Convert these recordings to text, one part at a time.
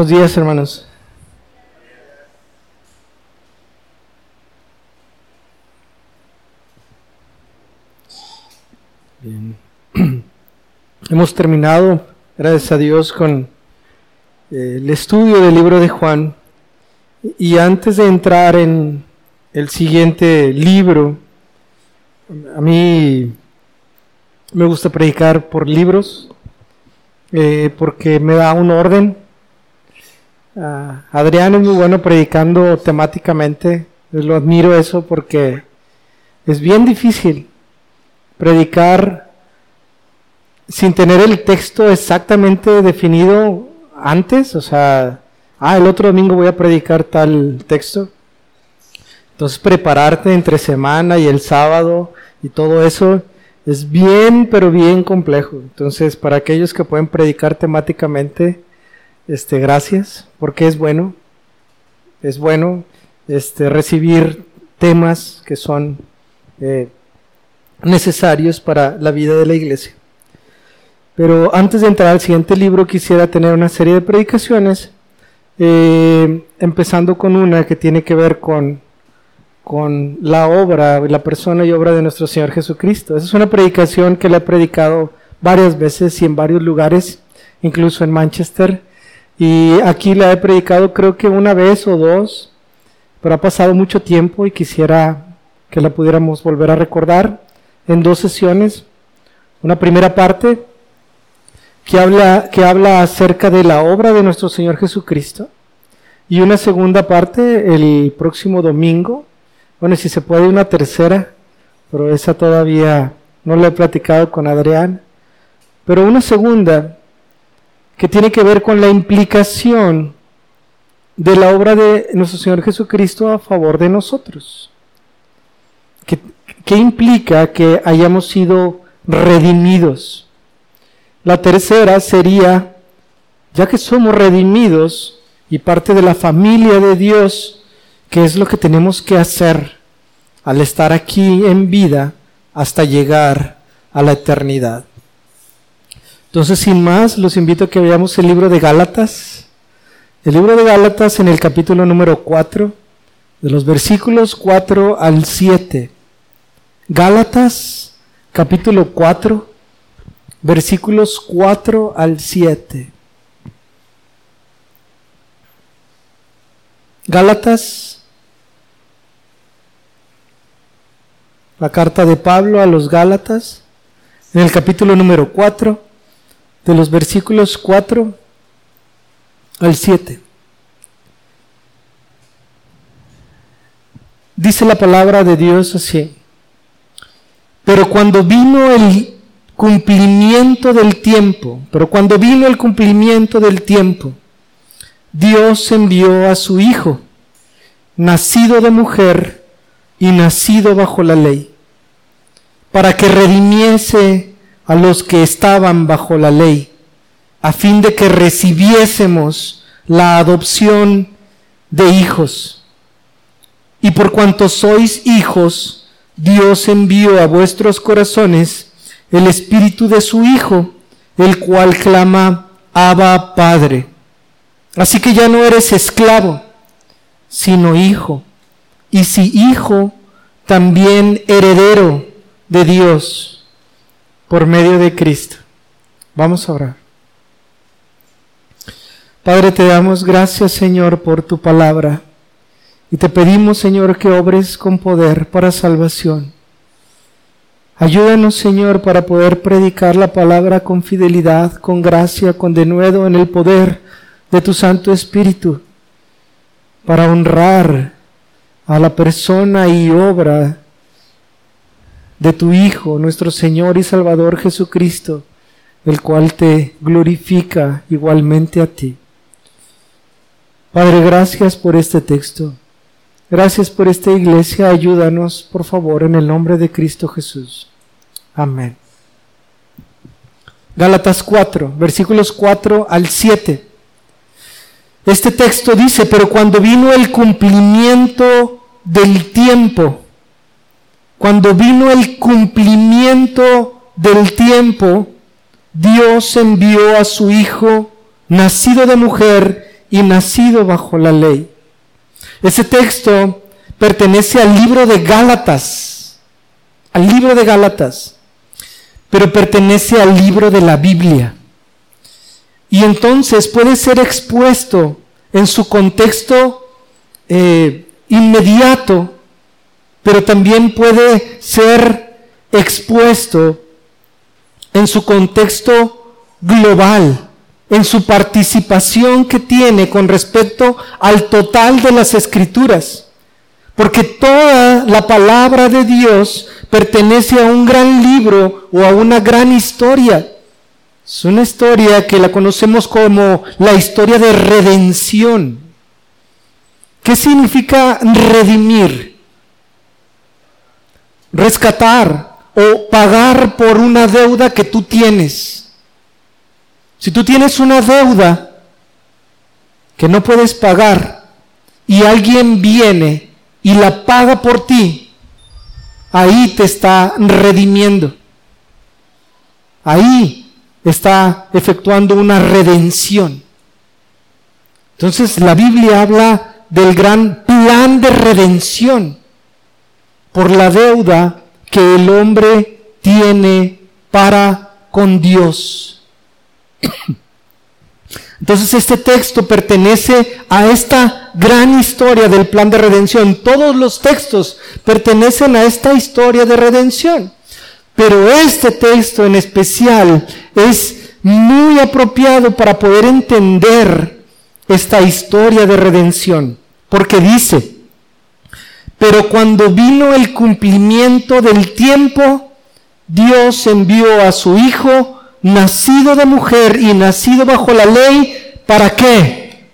Buenos días, hermanos. Hemos terminado, gracias a Dios, con eh, el estudio del libro de Juan. Y antes de entrar en el siguiente libro, a mí me gusta predicar por libros, eh, porque me da un orden. Ah, Adrián es muy bueno predicando temáticamente, lo admiro eso porque es bien difícil predicar sin tener el texto exactamente definido antes, o sea, ah, el otro domingo voy a predicar tal texto. Entonces prepararte entre semana y el sábado y todo eso es bien, pero bien complejo. Entonces, para aquellos que pueden predicar temáticamente, este, gracias, porque es bueno, es bueno este, recibir temas que son eh, necesarios para la vida de la iglesia. Pero antes de entrar al siguiente libro, quisiera tener una serie de predicaciones, eh, empezando con una que tiene que ver con con la obra, la persona y obra de nuestro Señor Jesucristo. Esa es una predicación que le he predicado varias veces y en varios lugares, incluso en Manchester. Y aquí la he predicado creo que una vez o dos, pero ha pasado mucho tiempo y quisiera que la pudiéramos volver a recordar en dos sesiones. Una primera parte que habla, que habla acerca de la obra de nuestro Señor Jesucristo. Y una segunda parte el próximo domingo bueno, si se puede una tercera, pero esa todavía no la he platicado con Adrián. Pero una segunda que tiene que ver con la implicación de la obra de nuestro Señor Jesucristo a favor de nosotros. ¿Qué, implica que hayamos sido redimidos? La tercera sería, ya que somos redimidos y parte de la familia de Dios, ¿Qué es lo que tenemos que hacer al estar aquí en vida hasta llegar a la eternidad? Entonces, sin más, los invito a que veamos el libro de Gálatas. El libro de Gálatas en el capítulo número 4, de los versículos 4 al 7. Gálatas, capítulo 4, versículos 4 al 7. Gálatas la carta de Pablo a los Gálatas, en el capítulo número 4, de los versículos 4 al 7. Dice la palabra de Dios así, pero cuando vino el cumplimiento del tiempo, pero cuando vino el cumplimiento del tiempo, Dios envió a su Hijo, nacido de mujer y nacido bajo la ley para que redimiese a los que estaban bajo la ley, a fin de que recibiésemos la adopción de hijos. Y por cuanto sois hijos, Dios envió a vuestros corazones el espíritu de su Hijo, el cual clama, Abba Padre. Así que ya no eres esclavo, sino hijo. Y si hijo, también heredero de Dios por medio de Cristo. Vamos a orar. Padre, te damos gracias, Señor, por tu palabra. Y te pedimos, Señor, que obres con poder para salvación. Ayúdanos, Señor, para poder predicar la palabra con fidelidad, con gracia, con denuedo en el poder de tu Santo Espíritu, para honrar a la persona y obra de tu Hijo, nuestro Señor y Salvador Jesucristo, el cual te glorifica igualmente a ti. Padre, gracias por este texto. Gracias por esta iglesia. Ayúdanos, por favor, en el nombre de Cristo Jesús. Amén. Gálatas 4, versículos 4 al 7. Este texto dice, pero cuando vino el cumplimiento del tiempo, cuando vino el cumplimiento del tiempo, Dios envió a su Hijo, nacido de mujer y nacido bajo la ley. Ese texto pertenece al libro de Gálatas, al libro de Gálatas, pero pertenece al libro de la Biblia. Y entonces puede ser expuesto en su contexto eh, inmediato, pero también puede ser expuesto en su contexto global, en su participación que tiene con respecto al total de las escrituras. Porque toda la palabra de Dios pertenece a un gran libro o a una gran historia. Es una historia que la conocemos como la historia de redención. ¿Qué significa redimir? Rescatar o pagar por una deuda que tú tienes. Si tú tienes una deuda que no puedes pagar y alguien viene y la paga por ti, ahí te está redimiendo. Ahí está efectuando una redención. Entonces la Biblia habla del gran plan de redención por la deuda que el hombre tiene para con Dios. Entonces este texto pertenece a esta gran historia del plan de redención. Todos los textos pertenecen a esta historia de redención. Pero este texto en especial es muy apropiado para poder entender esta historia de redención. Porque dice, pero cuando vino el cumplimiento del tiempo, Dios envió a su Hijo, nacido de mujer y nacido bajo la ley, ¿para qué?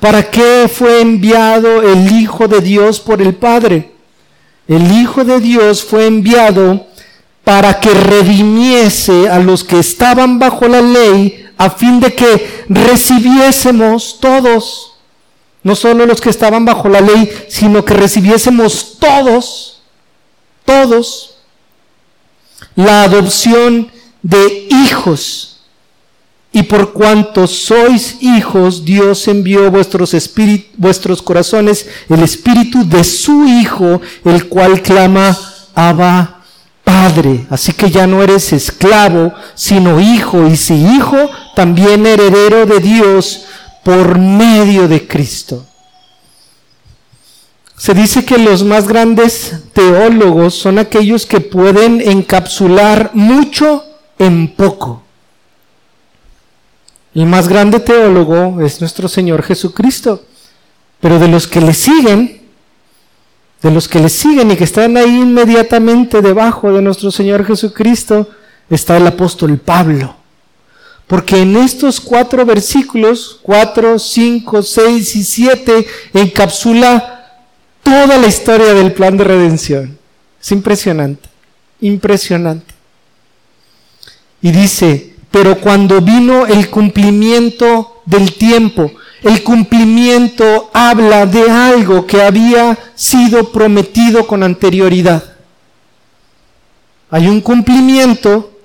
¿Para qué fue enviado el Hijo de Dios por el Padre? El Hijo de Dios fue enviado para que redimiese a los que estaban bajo la ley, a fin de que recibiésemos todos, no solo los que estaban bajo la ley, sino que recibiésemos todos, todos, la adopción de hijos. Y por cuanto sois hijos, Dios envió vuestros, vuestros corazones el espíritu de su Hijo, el cual clama, Abba Padre. Así que ya no eres esclavo, sino hijo. Y si hijo, también heredero de Dios por medio de Cristo. Se dice que los más grandes teólogos son aquellos que pueden encapsular mucho en poco. El más grande teólogo es nuestro Señor Jesucristo. Pero de los que le siguen, de los que le siguen y que están ahí inmediatamente debajo de nuestro Señor Jesucristo, está el apóstol Pablo. Porque en estos cuatro versículos, cuatro, cinco, seis y siete, encapsula toda la historia del plan de redención. Es impresionante, impresionante. Y dice, pero cuando vino el cumplimiento del tiempo, el cumplimiento habla de algo que había sido prometido con anterioridad. Hay un cumplimiento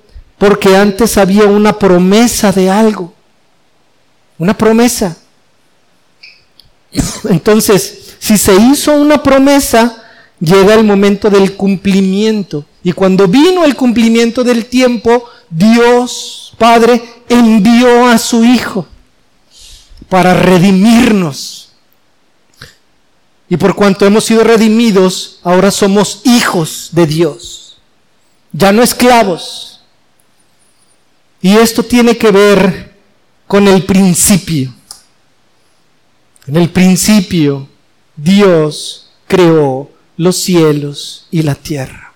porque antes había una promesa de algo. Una promesa. Entonces, si se hizo una promesa, llega el momento del cumplimiento. Y cuando vino el cumplimiento del tiempo, Dios Padre envió a su Hijo para redimirnos. Y por cuanto hemos sido redimidos, ahora somos hijos de Dios, ya no esclavos. Y esto tiene que ver con el principio. En el principio, Dios creó los cielos y la tierra.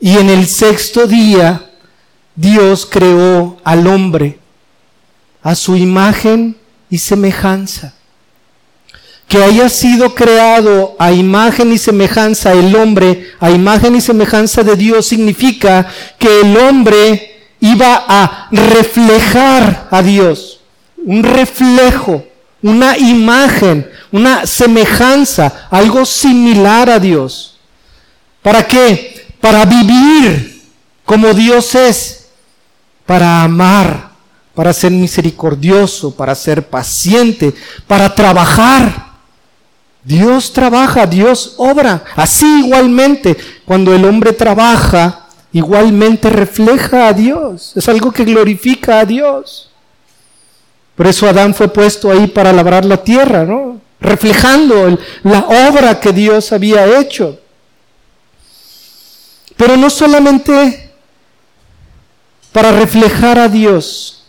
Y en el sexto día, Dios creó al hombre a su imagen y semejanza. Que haya sido creado a imagen y semejanza el hombre, a imagen y semejanza de Dios, significa que el hombre iba a reflejar a Dios. Un reflejo, una imagen, una semejanza, algo similar a Dios. ¿Para qué? Para vivir como Dios es, para amar para ser misericordioso, para ser paciente, para trabajar. Dios trabaja, Dios obra. Así igualmente, cuando el hombre trabaja, igualmente refleja a Dios. Es algo que glorifica a Dios. Por eso Adán fue puesto ahí para labrar la tierra, ¿no? Reflejando la obra que Dios había hecho. Pero no solamente para reflejar a Dios,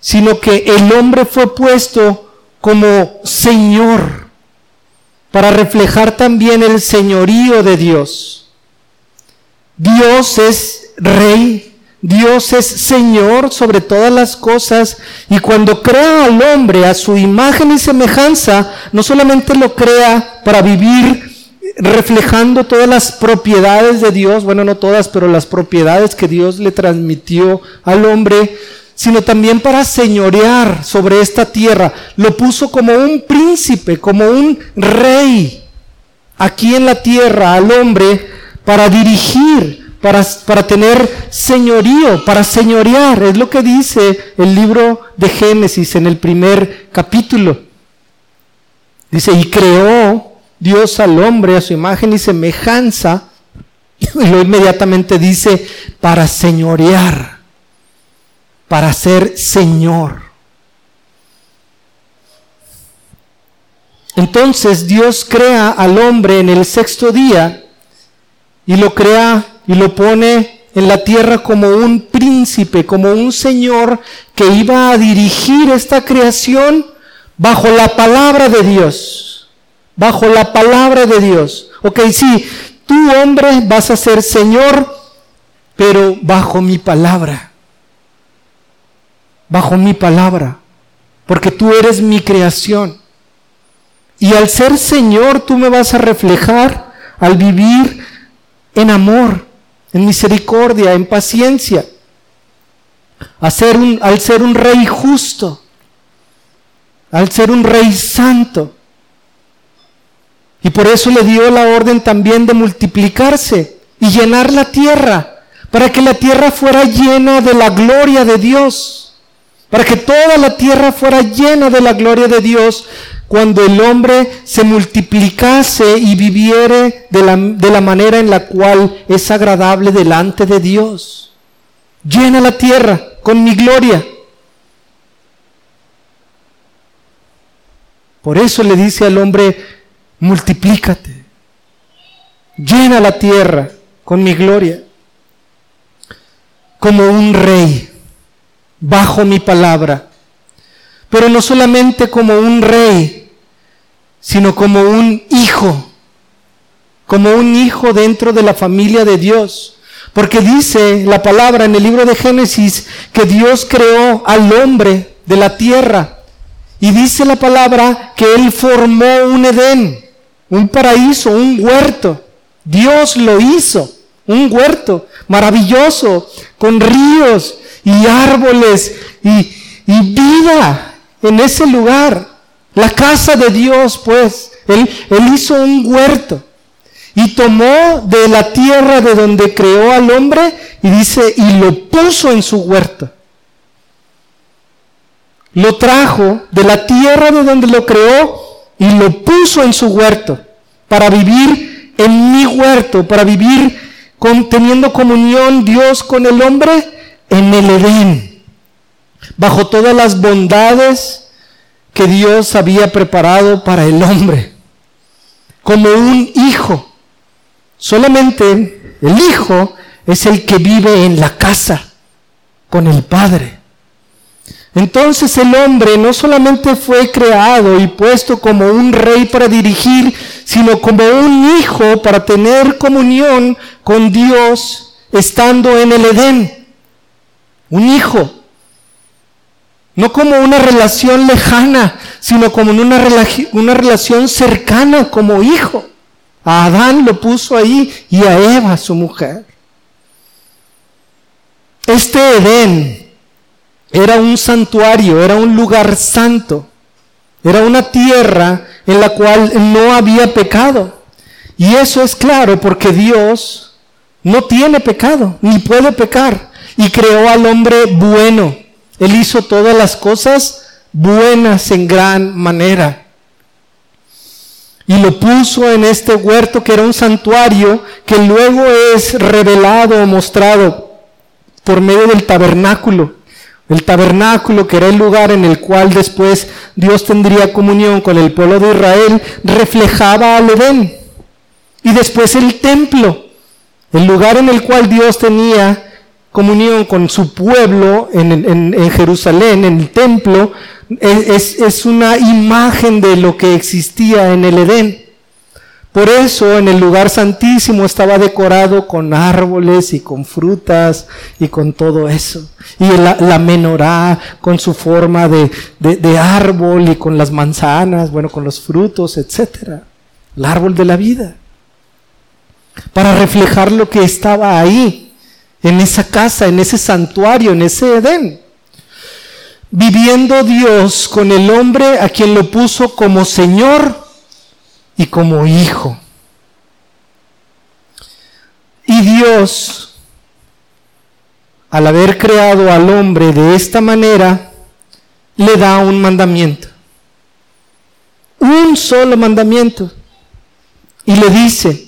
sino que el hombre fue puesto como Señor, para reflejar también el señorío de Dios. Dios es Rey, Dios es Señor sobre todas las cosas y cuando crea al hombre a su imagen y semejanza, no solamente lo crea para vivir reflejando todas las propiedades de Dios, bueno, no todas, pero las propiedades que Dios le transmitió al hombre, sino también para señorear sobre esta tierra. Lo puso como un príncipe, como un rey aquí en la tierra al hombre para dirigir, para, para tener señorío, para señorear. Es lo que dice el libro de Génesis en el primer capítulo. Dice, y creó Dios al hombre a su imagen y semejanza, y luego inmediatamente dice, para señorear, para ser Señor. Entonces Dios crea al hombre en el sexto día y lo crea y lo pone en la tierra como un príncipe, como un señor que iba a dirigir esta creación bajo la palabra de Dios bajo la palabra de Dios. Ok, sí, tú hombre vas a ser Señor, pero bajo mi palabra. Bajo mi palabra. Porque tú eres mi creación. Y al ser Señor tú me vas a reflejar al vivir en amor, en misericordia, en paciencia. un, al ser un rey justo, al ser un rey santo. Y por eso le dio la orden también de multiplicarse y llenar la tierra, para que la tierra fuera llena de la gloria de Dios, para que toda la tierra fuera llena de la gloria de Dios cuando el hombre se multiplicase y viviere de la, de la manera en la cual es agradable delante de Dios. Llena la tierra con mi gloria. Por eso le dice al hombre, multiplícate, llena la tierra con mi gloria, como un rey, bajo mi palabra, pero no solamente como un rey, sino como un hijo, como un hijo dentro de la familia de Dios. Porque dice la palabra en el libro de Génesis que Dios creó al hombre de la tierra. Y dice la palabra que Él formó un Edén un paraíso, un huerto. Dios lo hizo, un huerto maravilloso, con ríos y árboles y, vida en ese lugar. La casa de Dios, pues, él, hizo un huerto y tomó de la tierra de donde creó al hombre y dice, y lo puso en su huerto. Lo trajo de la tierra de donde lo creó y lo puso en su huerto para vivir en mi huerto, para vivir con, teniendo comunión Dios con el hombre en el Edén, bajo todas las bondades que Dios había preparado para el hombre, como un hijo. Solamente el hijo es el que vive en la casa con el Padre. Entonces el hombre no solamente fue creado y puesto como un rey para dirigir, sino como un hijo para tener comunión con Dios estando en el Edén. Un hijo. No como una relación lejana, sino como una, una relación cercana como hijo. A Adán lo puso ahí y a Eva, su mujer. Este Edén era un santuario, era un lugar santo, era una tierra en la cual no había pecado. Y eso es claro porque Dios no tiene pecado, ni puede pecar, y creó al hombre bueno. Él hizo todas las cosas buenas en gran manera. Y lo puso en este huerto que era un santuario que luego es revelado o mostrado por medio del tabernáculo. El tabernáculo, que era el lugar en el cual después Dios tendría comunión con el pueblo de Israel, reflejaba al Edén. Y después el templo, el lugar en el cual Dios tenía comunión con su pueblo en, Jerusalén, en el templo, es, una imagen de lo que existía en el Edén. Por eso en el lugar santísimo estaba decorado con árboles y con frutas y con todo eso. Y la, la menorá con su forma de, de, árbol y con las manzanas, bueno, con los frutos, etc. El árbol de la vida. Para reflejar lo que estaba ahí, en esa casa, en ese santuario, en ese Edén. Viviendo Dios con el hombre a quien lo puso como Señor y como hijo. Y Dios, al haber creado al hombre de esta manera, le da un mandamiento. Un solo mandamiento. Y le dice,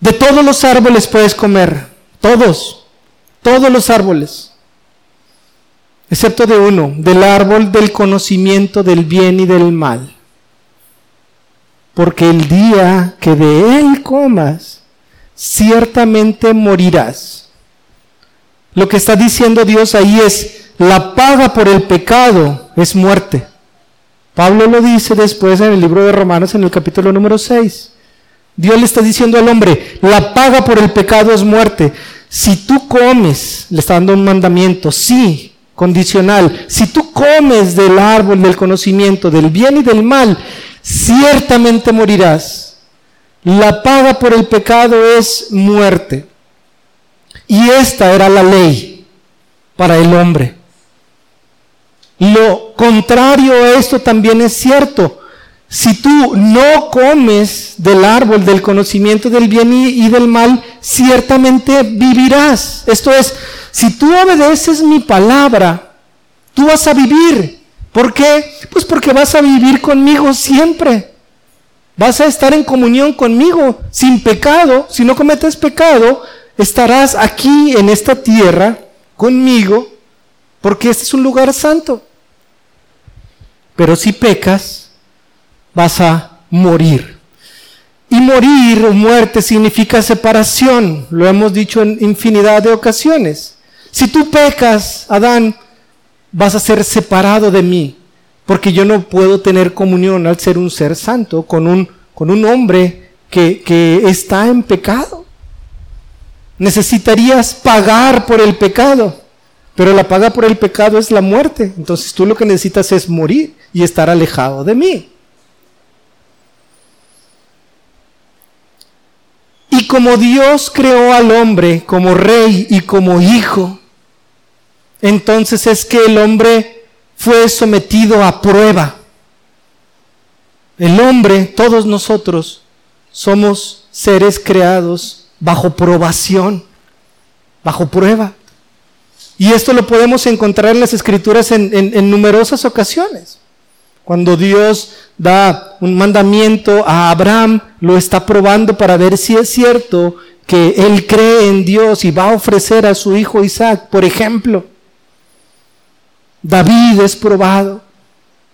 de todos los árboles puedes comer, todos, todos los árboles, excepto de uno, del árbol del conocimiento del bien y del mal porque el día que de él comas, ciertamente morirás. Lo que está diciendo Dios ahí es, la paga por el pecado es muerte. Pablo lo dice después en el libro de Romanos en el capítulo número 6. Dios le está diciendo al hombre, la paga por el pecado es muerte. Si tú comes, le está dando un mandamiento, sí, condicional, si tú comes del árbol del conocimiento del bien y del mal, ciertamente morirás. La paga por el pecado es muerte. Y esta era la ley para el hombre. Lo contrario a esto también es cierto. Si tú no comes del árbol del conocimiento del bien y, del mal, ciertamente vivirás. Esto es, si tú obedeces mi palabra, tú vas a vivir. ¿Por qué? Pues porque vas a vivir conmigo siempre. Vas a estar en comunión conmigo sin pecado. Si no cometes pecado, estarás aquí en esta tierra conmigo porque este es un lugar santo. Pero si pecas, vas a morir. Y morir o muerte significa separación. Lo hemos dicho en infinidad de ocasiones. Si tú pecas, Adán, vas a ser separado de mí, porque yo no puedo tener comunión al ser un ser santo con un, con un hombre que, que está en pecado. Necesitarías pagar por el pecado, pero la paga por el pecado es la muerte. Entonces tú lo que necesitas es morir y estar alejado de mí. Y como Dios creó al hombre como rey y como hijo, entonces es que el hombre fue sometido a prueba. El hombre, todos nosotros, somos seres creados bajo probación, bajo prueba. Y esto lo podemos encontrar en las escrituras en, numerosas ocasiones. Cuando Dios da un mandamiento a Abraham, lo está probando para ver si es cierto que él cree en Dios y va a ofrecer a su hijo Isaac, por ejemplo. David es probado.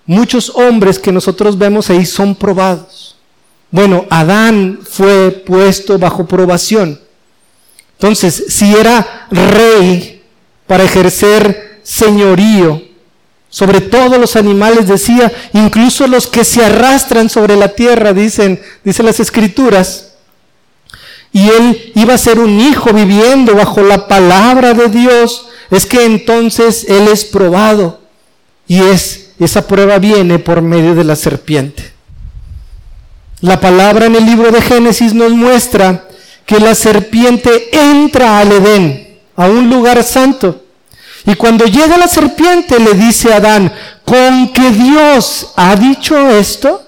Muchos hombres que nosotros vemos ahí son probados. Bueno, Adán fue puesto bajo probación. Entonces, si era rey para ejercer señorío sobre todos los animales, decía, incluso los que se arrastran sobre la tierra, dicen, dicen las escrituras, y él iba a ser un hijo viviendo bajo la palabra de Dios, es que entonces Él es probado y es, esa prueba viene por medio de la serpiente. La palabra en el libro de Génesis nos muestra que la serpiente entra al Edén, a un lugar santo. Y cuando llega la serpiente le dice a Adán, ¿con que Dios ha dicho esto?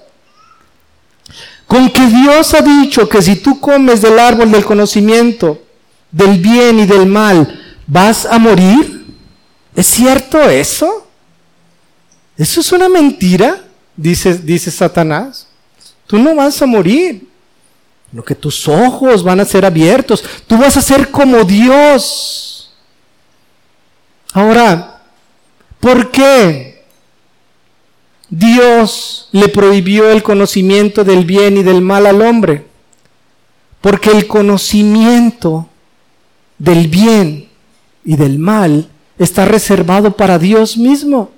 ¿Con que Dios ha dicho que si tú comes del árbol del conocimiento, del bien y del mal, ¿vas a morir? ¿Es cierto eso? ¿Eso es una mentira? Dice, dice Satanás. Tú no vas a morir. Lo que tus ojos van a ser abiertos. Tú vas a ser como Dios. Ahora, ¿por qué Dios le prohibió el conocimiento del bien y del mal al hombre? Porque el conocimiento del bien y del mal está reservado para Dios mismo.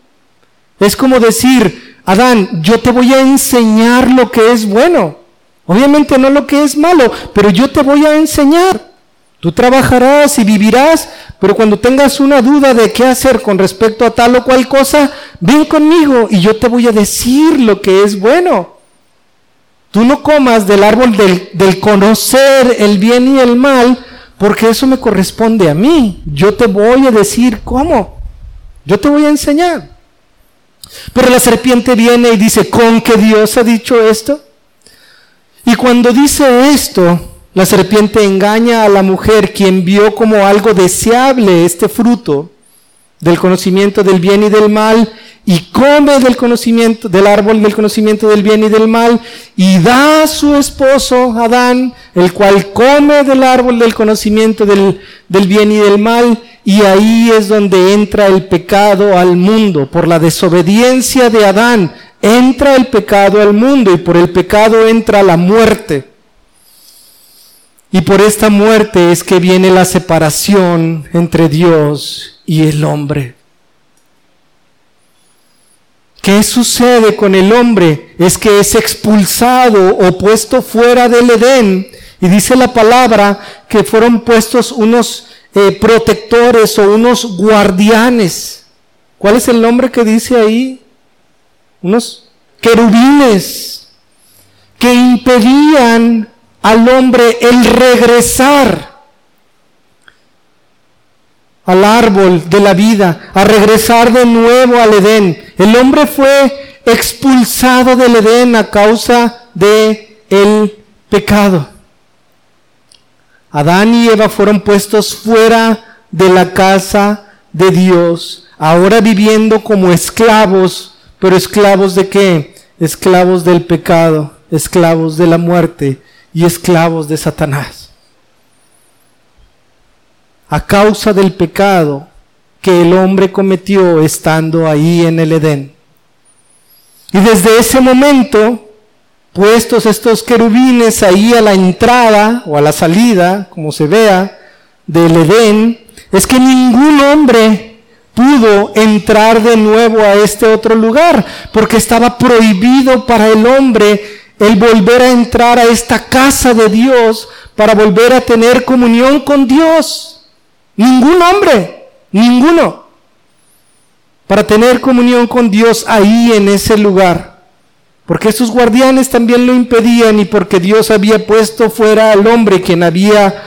Es como decir, Adán, yo te voy a enseñar lo que es bueno. Obviamente no lo que es malo, pero yo te voy a enseñar. Tú trabajarás y vivirás, pero cuando tengas una duda de qué hacer con respecto a tal o cual cosa, ven conmigo y yo te voy a decir lo que es bueno. Tú no comas del árbol del, del conocer el bien y el mal, porque eso me corresponde a mí. Yo te voy a decir cómo. Yo te voy a enseñar. Pero la serpiente viene y dice, ¿con qué Dios ha dicho esto? Y cuando dice esto, la serpiente engaña a la mujer quien vio como algo deseable este fruto del conocimiento del bien y del mal y come del conocimiento del árbol del conocimiento del bien y del mal y da a su esposo Adán, el cual come del árbol del conocimiento del, del bien y del mal y ahí es donde entra el pecado al mundo. Por la desobediencia de Adán entra el pecado al mundo y por el pecado entra la muerte. Y por esta muerte es que viene la separación entre Dios y el hombre. ¿Qué sucede con el hombre? Es que es expulsado o puesto fuera del Edén. Y dice la palabra que fueron puestos unos eh, protectores o unos guardianes. ¿Cuál es el nombre que dice ahí? Unos querubines que impedían al hombre el regresar al árbol de la vida, a regresar de nuevo al Edén. El hombre fue expulsado del Edén a causa de el pecado. Adán y Eva fueron puestos fuera de la casa de Dios, ahora viviendo como esclavos, pero esclavos de qué? Esclavos del pecado, esclavos de la muerte y esclavos de Satanás. A causa del pecado que el hombre cometió estando ahí en el Edén. Y desde ese momento puestos estos querubines ahí a la entrada o a la salida, como se vea, del Edén, es que ningún hombre pudo entrar de nuevo a este otro lugar, porque estaba prohibido para el hombre el volver a entrar a esta casa de Dios para volver a tener comunión con Dios. Ningún hombre, ninguno, para tener comunión con Dios ahí en ese lugar porque sus guardianes también lo impedían y porque Dios había puesto fuera al hombre quien había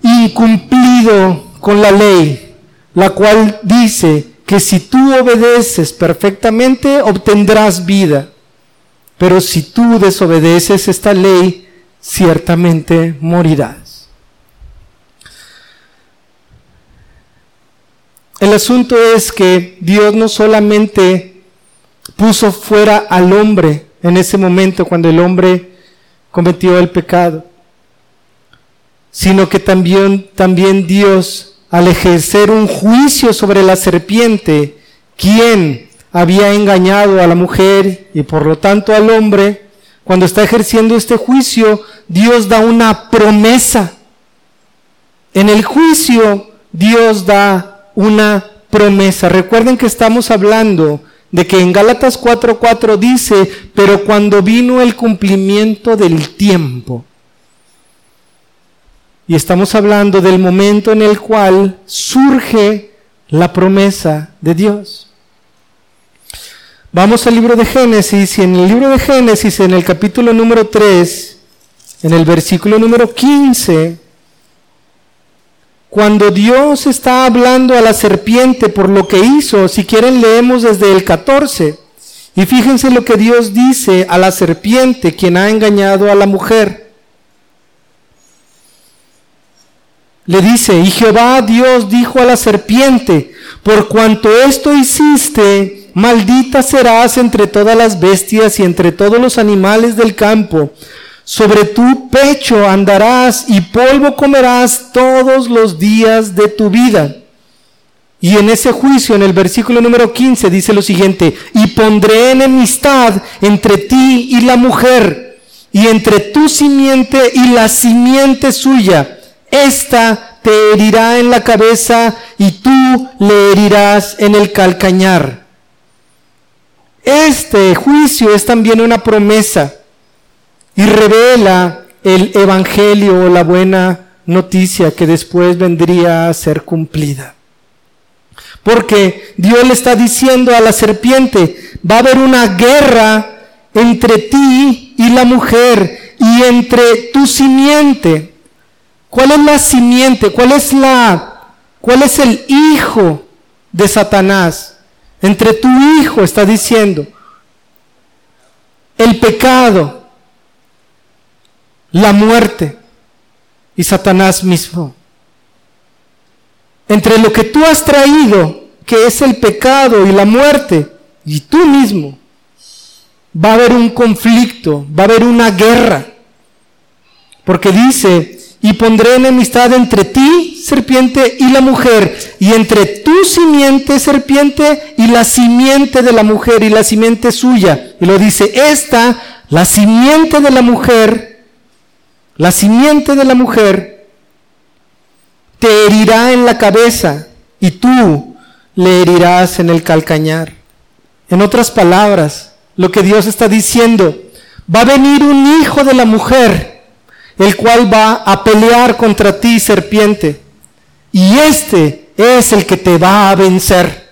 incumplido con la ley, la cual dice que si tú obedeces perfectamente obtendrás vida, pero si tú desobedeces esta ley, ciertamente morirás. El asunto es que Dios no solamente puso fuera al hombre en ese momento cuando el hombre cometió el pecado, sino que también, también Dios, al ejercer un juicio sobre la serpiente, quien había engañado a la mujer y por lo tanto al hombre, cuando está ejerciendo este juicio, Dios da una promesa. En el juicio, Dios da una promesa. Recuerden que estamos hablando de que en Gálatas 4:4 dice, pero cuando vino el cumplimiento del tiempo, y estamos hablando del momento en el cual surge la promesa de Dios. Vamos al libro de Génesis y en el libro de Génesis, en el capítulo número 3, en el versículo número 15, cuando Dios está hablando a la serpiente por lo que hizo, si quieren leemos desde el 14. Y fíjense lo que Dios dice a la serpiente, quien ha engañado a la mujer. le dice, y Jehová Dios dijo a la serpiente, por cuanto esto hiciste, maldita serás entre todas las bestias y entre todos los animales del campo. Sobre tu pecho andarás y polvo comerás todos los días de tu vida. Y en ese juicio, en el versículo número 15, dice lo siguiente, y pondré enemistad entre ti y la mujer, y entre tu simiente y la simiente suya. Esta te herirá en la cabeza y tú le herirás en el calcañar. Este juicio es también una promesa y revela el Evangelio o la buena noticia que después vendría a ser cumplida. Porque Dios le está diciendo a la serpiente, va a haber una guerra entre ti y la mujer y entre tu simiente. ¿Cuál es la simiente? ¿Cuál es la cuál es el hijo de Satanás? Entre tu hijo está diciendo el pecado la muerte y Satanás mismo. Entre lo que tú has traído, que es el pecado y la muerte, y tú mismo, va a haber un conflicto, va a haber una guerra. Porque dice, y pondré enemistad entre ti, serpiente, y la mujer, y entre tu simiente, serpiente, y la simiente de la mujer, y la simiente suya. Y lo dice, esta, la simiente de la mujer, la simiente de la mujer te herirá en la cabeza y tú le herirás en el calcañar. En otras palabras, lo que Dios está diciendo, va a venir un hijo de la mujer, el cual va a pelear contra ti, serpiente. Y este es el que te va a vencer.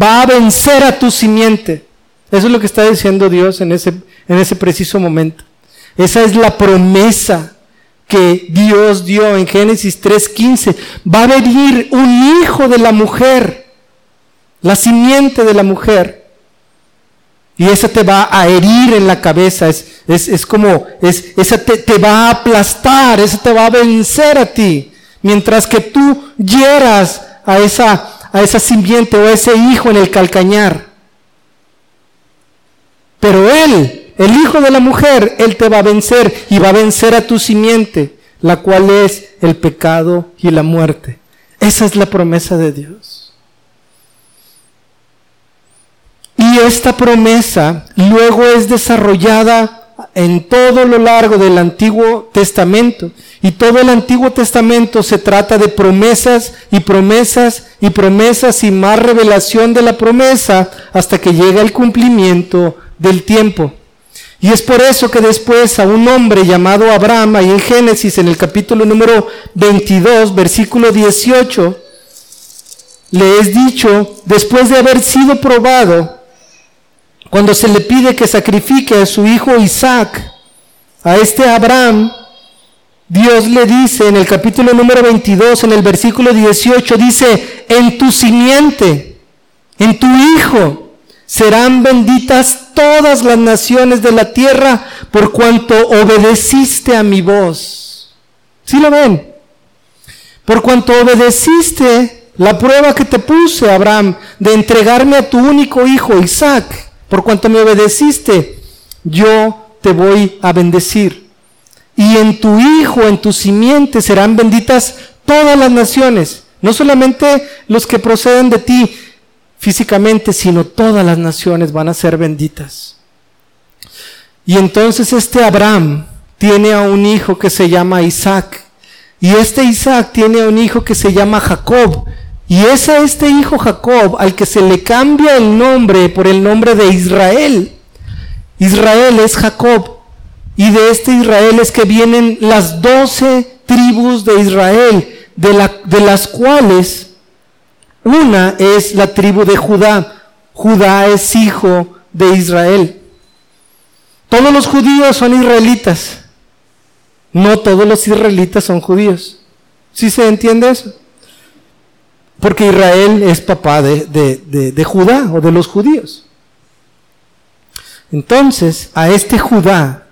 Va a vencer a tu simiente. Eso es lo que está diciendo Dios en ese, en ese preciso momento. Esa es la promesa que Dios dio en Génesis 3.15. Va a venir un hijo de la mujer, la simiente de la mujer. Y esa te va a herir en la cabeza, es, es, como, es, esa te, te, va a aplastar, esa te va a vencer a ti. Mientras que tú hieras a esa, a esa simiente o a ese hijo en el calcañar. Pero él el hijo de la mujer, él te va a vencer y va a vencer a tu simiente, la cual es el pecado y la muerte. Esa es la promesa de Dios. Esta promesa luego es desarrollada en todo lo largo del Antiguo Testamento. Y todo el Antiguo Testamento se trata de promesas y promesas y promesas y más revelación de la promesa hasta que llega el cumplimiento del tiempo. Y es por eso que después a un hombre llamado Abraham, ahí en Génesis, en el capítulo número 22, versículo 18, le es dicho, después de haber sido probado, cuando se le pide que sacrifique a su hijo Isaac, a este Abraham, Dios le dice en el capítulo número 22, en el versículo 18, dice, en tu simiente, en tu hijo, serán benditas todas las naciones de la tierra por cuanto obedeciste a mi voz. ¿Sí lo ven? Por cuanto obedeciste la prueba que te puse, Abraham, de entregarme a tu único hijo, Isaac, por cuanto me obedeciste, yo te voy a bendecir. Y en tu hijo, en tu simiente serán benditas todas las naciones, no solamente los que proceden de ti, físicamente, sino todas las naciones van a ser benditas. Y entonces este Abraham tiene a un hijo que se llama Isaac. Y este Isaac tiene a un hijo que se llama Jacob. Y es a este hijo Jacob al que se le cambia el nombre por el nombre de Israel. Israel es Jacob. Y de este Israel es que vienen las doce tribus de Israel, de, la, de las cuales una es la tribu de Judá. Judá es hijo de Israel. Todos los judíos son israelitas. No todos los israelitas son judíos. ¿Sí se entiende eso? Porque Israel es papá de, de, Judá o de los judíos. Entonces, a este Judá,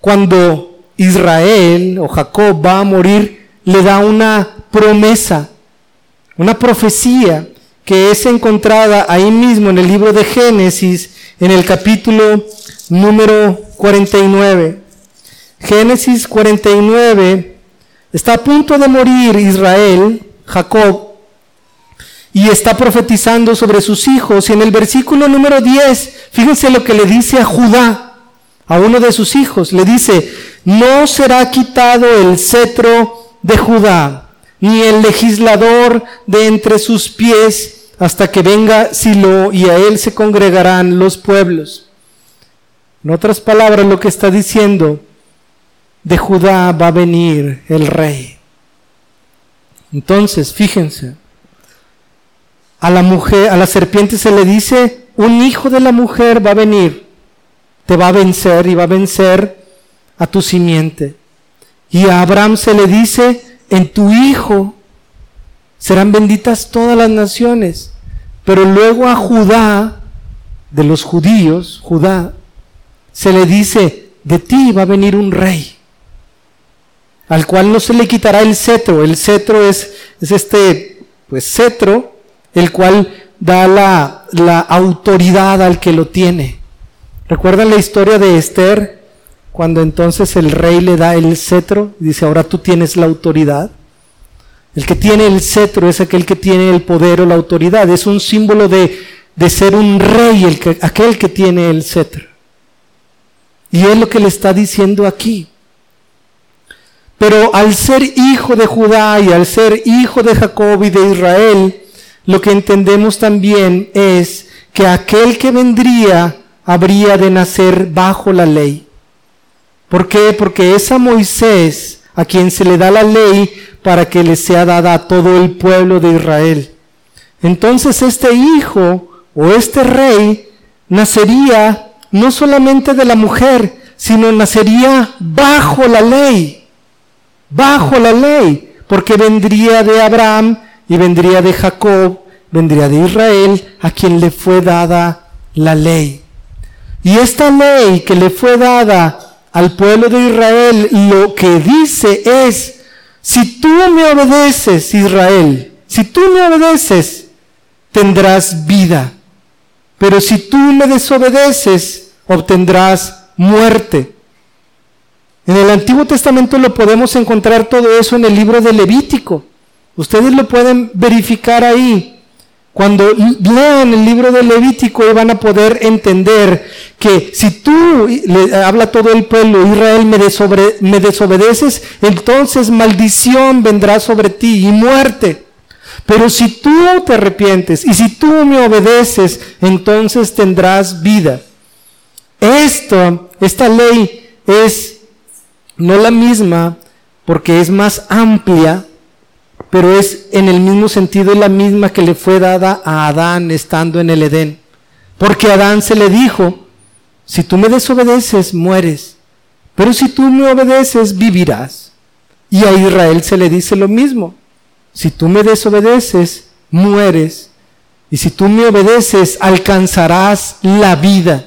cuando Israel o Jacob va a morir, le da una promesa, una profecía que es encontrada ahí mismo en el libro de Génesis, en el capítulo número 49. Génesis 49, está a punto de morir Israel, Jacob, y está profetizando sobre sus hijos. Y en el versículo número 10, fíjense lo que le dice a Judá, a uno de sus hijos. Le dice, no será quitado el cetro de Judá, ni el legislador de entre sus pies, hasta que venga Silo y a él se congregarán los pueblos. En otras palabras, lo que está diciendo, de Judá va a venir el rey. Entonces, fíjense, a la mujer, a la serpiente se le dice, un hijo de la mujer va a venir, te va a vencer y va a vencer a tu simiente. Y a Abraham se le dice, en tu hijo serán benditas todas las naciones. Pero luego a Judá, de los judíos, Judá, se le dice, de ti va a venir un rey, al cual no se le quitará el cetro. El cetro es, es este, pues, cetro, el cual da la, autoridad al que lo tiene. ¿Recuerdan la historia de Esther? Cuando entonces el rey le da el cetro y dice, ahora tú tienes la autoridad. El que tiene el cetro es aquel que tiene el poder o la autoridad. Es un símbolo de, ser un rey, el que, aquel que tiene el cetro. Y es lo que le está diciendo aquí. Pero al ser hijo de Judá y al ser hijo de Jacob y de Israel, lo que entendemos también es que aquel que vendría habría de nacer bajo la ley. ¿Por qué? Porque es a Moisés a quien se le da la ley para que le sea dada a todo el pueblo de Israel. Entonces este hijo o este rey nacería no solamente de la mujer, sino nacería bajo la ley, bajo la ley, porque vendría de Abraham y vendría de Jacob, vendría de Israel, a quien le fue dada la ley. Y esta ley que le fue dada al pueblo de Israel, lo que dice es si tú me obedeces, Israel, si tú me obedeces, tendrás vida. Pero si tú me desobedeces, obtendrás muerte. En el Antiguo Testamento lo podemos encontrar todo eso en el libro de Levítico. Ustedes lo pueden verificar ahí. Cuando lean el libro de Levítico van a poder entender que si tú, le habla todo el pueblo, Israel, me, me desobedeces, entonces maldición vendrá sobre ti y muerte. Pero si tú te arrepientes y si tú me obedeces, entonces tendrás vida. Esto, esta ley es no la misma porque es más amplia pero es en el mismo sentido la misma que le fue dada a Adán estando en el Edén. Porque a Adán se le dijo, si tú me desobedeces, mueres, pero si tú me obedeces, vivirás. Y a Israel se le dice lo mismo, si tú me desobedeces, mueres, y si tú me obedeces, alcanzarás la vida.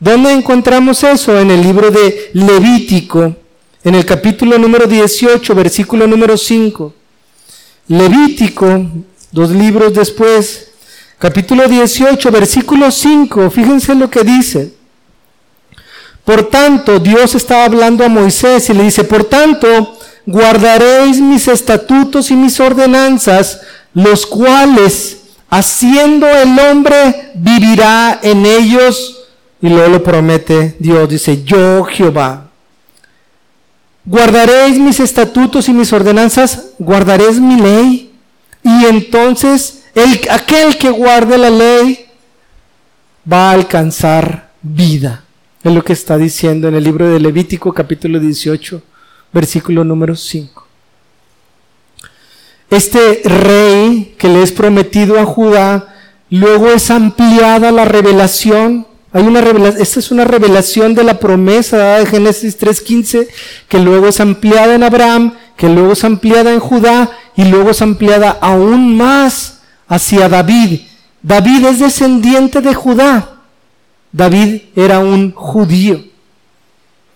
¿Dónde encontramos eso? En el libro de Levítico, en el capítulo número 18, versículo número 5. Levítico, dos libros después, capítulo 18, versículo 5, fíjense lo que dice. Por tanto, Dios estaba hablando a Moisés y le dice, por tanto, guardaréis mis estatutos y mis ordenanzas, los cuales, haciendo el hombre, vivirá en ellos. Y luego lo promete Dios, dice, yo Jehová guardaréis mis estatutos y mis ordenanzas, guardaréis mi ley. Y entonces el, aquel que guarde la ley va a alcanzar vida. Es lo que está diciendo en el libro de Levítico capítulo 18, versículo número 5. Este rey que le es prometido a Judá, luego es ampliada la revelación hay una revelación, esta es una revelación de la promesa de Génesis 3.15, que luego es ampliada en Abraham, que luego es ampliada en Judá y luego es ampliada aún más hacia David. David es descendiente de Judá. David era un judío.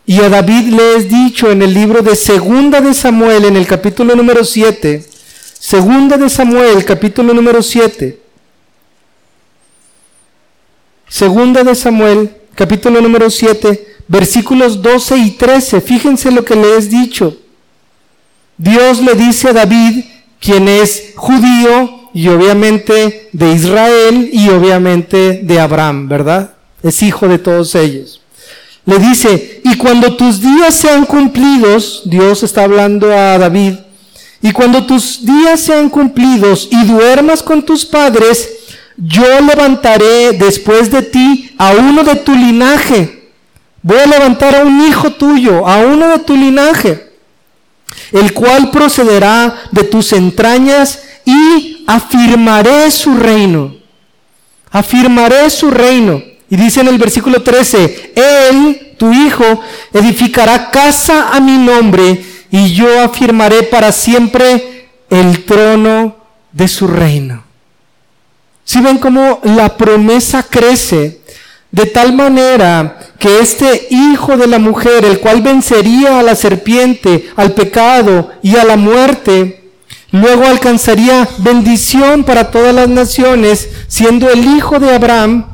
Y a David le es dicho en el libro de Segunda de Samuel, en el capítulo número 7, Segunda de Samuel, capítulo número 7, Segunda de Samuel, capítulo número 7, versículos 12 y 13. Fíjense lo que le es dicho. Dios le dice a David, quien es judío y obviamente de Israel y obviamente de Abraham, ¿verdad? Es hijo de todos ellos. Le dice, y cuando tus días sean cumplidos, Dios está hablando a David, y cuando tus días sean cumplidos y duermas con tus padres, yo levantaré después de ti a uno de tu linaje. Voy a levantar a un hijo tuyo, a uno de tu linaje, el cual procederá de tus entrañas y afirmaré su reino. Afirmaré su reino. Y dice en el versículo 13, Él, tu hijo, edificará casa a mi nombre y yo afirmaré para siempre el trono de su reino. Si ven cómo la promesa crece de tal manera que este hijo de la mujer, el cual vencería a la serpiente, al pecado y a la muerte, luego alcanzaría bendición para todas las naciones, siendo el hijo de Abraham,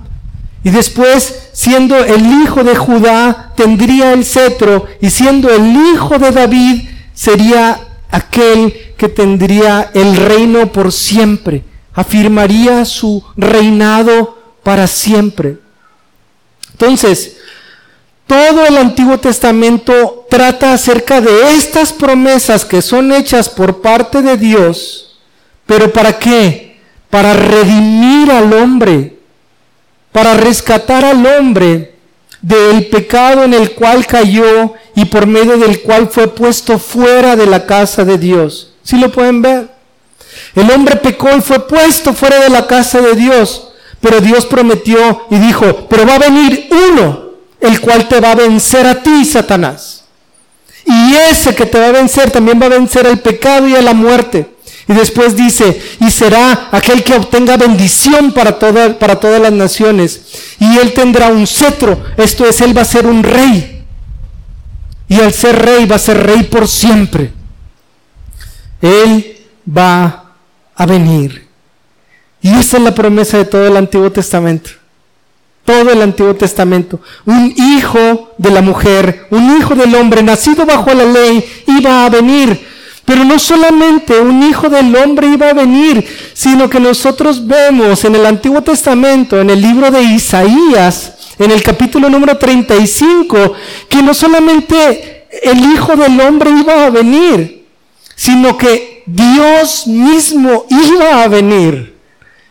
y después, siendo el hijo de Judá, tendría el cetro, y siendo el hijo de David, sería aquel que tendría el reino por siempre afirmaría su reinado para siempre. Entonces, todo el Antiguo Testamento trata acerca de estas promesas que son hechas por parte de Dios, pero ¿para qué? Para redimir al hombre, para rescatar al hombre del pecado en el cual cayó y por medio del cual fue puesto fuera de la casa de Dios. ¿Sí lo pueden ver? El hombre pecó y fue puesto fuera de la casa de Dios. Pero Dios prometió y dijo, pero va a venir uno, el cual te va a vencer a ti, Satanás. Y ese que te va a vencer también va a vencer el pecado y a la muerte. Y después dice, y será aquel que obtenga bendición para, para todas las naciones. Y él tendrá un cetro, esto es, él va a ser un rey. Y al ser rey va a ser rey por siempre. Él va a venir. Y esa es la promesa de todo el Antiguo Testamento. Todo el Antiguo Testamento. Un hijo de la mujer, un hijo del hombre nacido bajo la ley iba a venir. Pero no solamente un hijo del hombre iba a venir, sino que nosotros vemos en el Antiguo Testamento, en el libro de Isaías, en el capítulo número 35, que no solamente el hijo del hombre iba a venir, sino que Dios mismo iba a venir.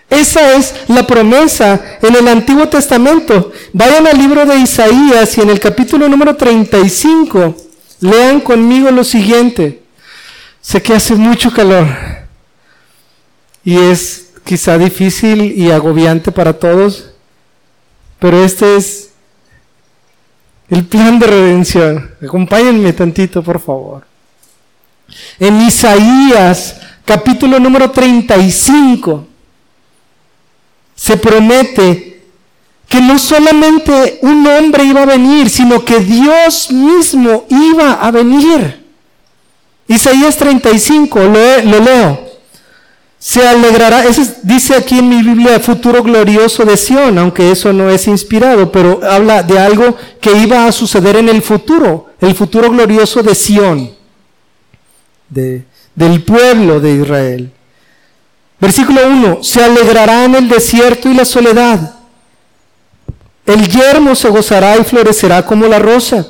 Esa es la promesa en el Antiguo Testamento. Vayan al libro de Isaías y en el capítulo número 35 lean conmigo lo siguiente. Sé que hace mucho calor y es quizá difícil y agobiante para todos, pero este es el plan de redención. Acompáñenme tantito, por favor. En Isaías capítulo número 35 se promete que no solamente un hombre iba a venir, sino que Dios mismo iba a venir. Isaías 35, lo, lo leo. Se alegrará, dice aquí en mi Biblia, futuro glorioso de Sión, aunque eso no es inspirado, pero habla de algo que iba a suceder en el futuro, el futuro glorioso de Sión del pueblo de Israel. Versículo 1, se alegrará en el desierto y la soledad. El yermo se gozará y florecerá como la rosa.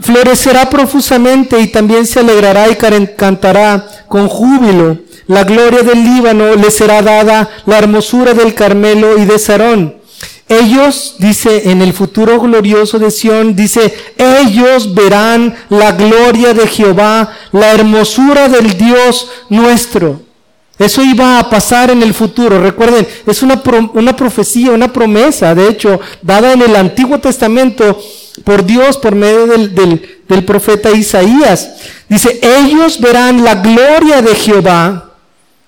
Florecerá profusamente y también se alegrará y cantará con júbilo. La gloria del Líbano le será dada, la hermosura del Carmelo y de Sarón. Ellos, dice en el futuro glorioso de Sión, dice, ellos verán la gloria de Jehová, la hermosura del Dios nuestro. Eso iba a pasar en el futuro. Recuerden, es una, una profecía, una promesa, de hecho, dada en el Antiguo Testamento por Dios por medio del, del profeta Isaías. Dice, ellos verán la gloria de Jehová,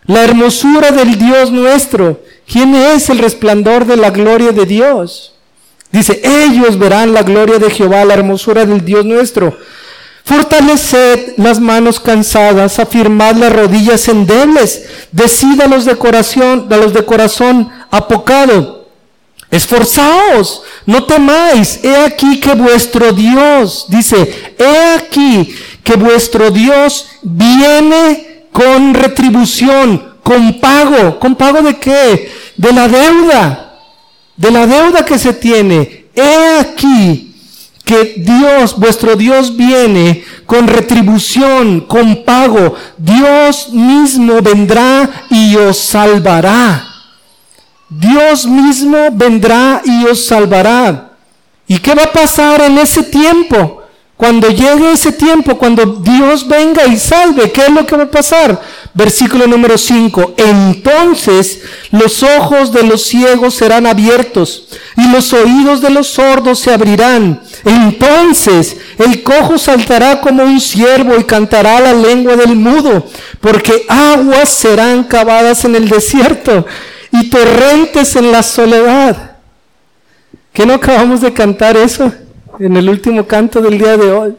la hermosura del Dios nuestro. ¿Quién es el resplandor de la gloria de Dios? Dice, ellos verán la gloria de Jehová, la hermosura del Dios nuestro. Fortaleced las manos cansadas, afirmad las rodillas endebles, decid a los de corazón, a los de corazón apocado. Esforzaos, no temáis, he aquí que vuestro Dios, dice, he aquí que vuestro Dios viene con retribución, con pago. ¿Con pago de qué? De la deuda, de la deuda que se tiene. He aquí que Dios, vuestro Dios viene con retribución, con pago. Dios mismo vendrá y os salvará. Dios mismo vendrá y os salvará. ¿Y qué va a pasar en ese tiempo? Cuando llegue ese tiempo, cuando Dios venga y salve, ¿qué es lo que va a pasar? Versículo número 5. Entonces los ojos de los ciegos serán abiertos y los oídos de los sordos se abrirán. Entonces el cojo saltará como un ciervo y cantará la lengua del mudo, porque aguas serán cavadas en el desierto y torrentes en la soledad. ¿Qué no acabamos de cantar eso? en el último canto del día de hoy.